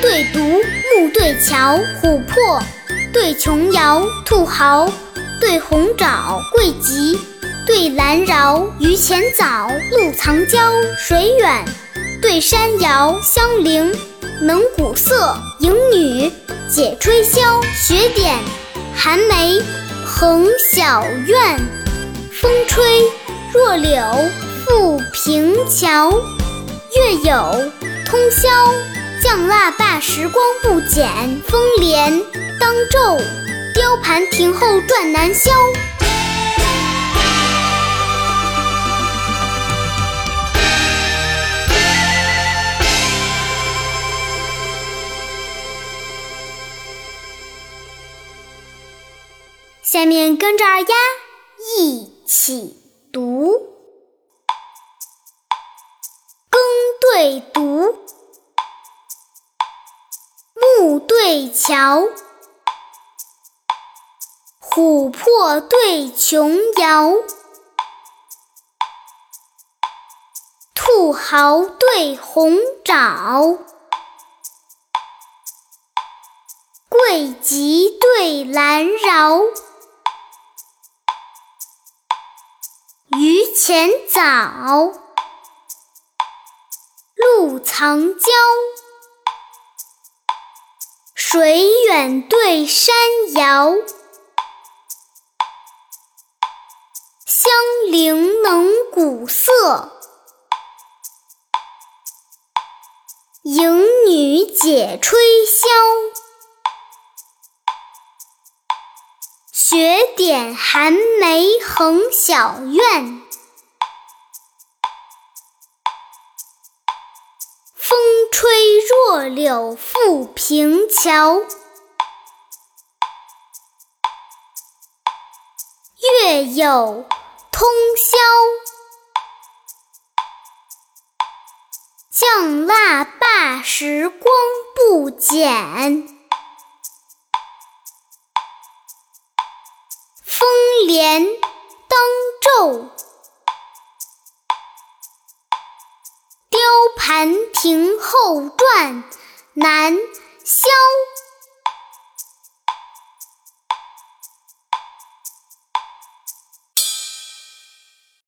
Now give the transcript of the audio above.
对独木对桥，琥珀；对琼瑶，兔毫；对红枣，桂吉；对蓝饶，榆钱枣；路藏娇，水远；对山摇，香菱；能鼓瑟，迎女；解吹箫，雪点；寒梅，横小院；风吹弱柳复平桥；月有通宵。酱腊罢，时光不减，风帘当昼，雕盘停后转难消。下面跟着二丫一起读，耕对读。桥，琥珀对琼瑶，兔毫对红枣，桂吉对蓝饶，榆钱枣，露藏娇。水远对山遥，香菱能鼓瑟，迎女解吹箫，雪点寒梅横小院，吹。弱柳复平桥，月有通宵。降腊罢，时光不减。风帘灯昼。兰亭后传，南萧。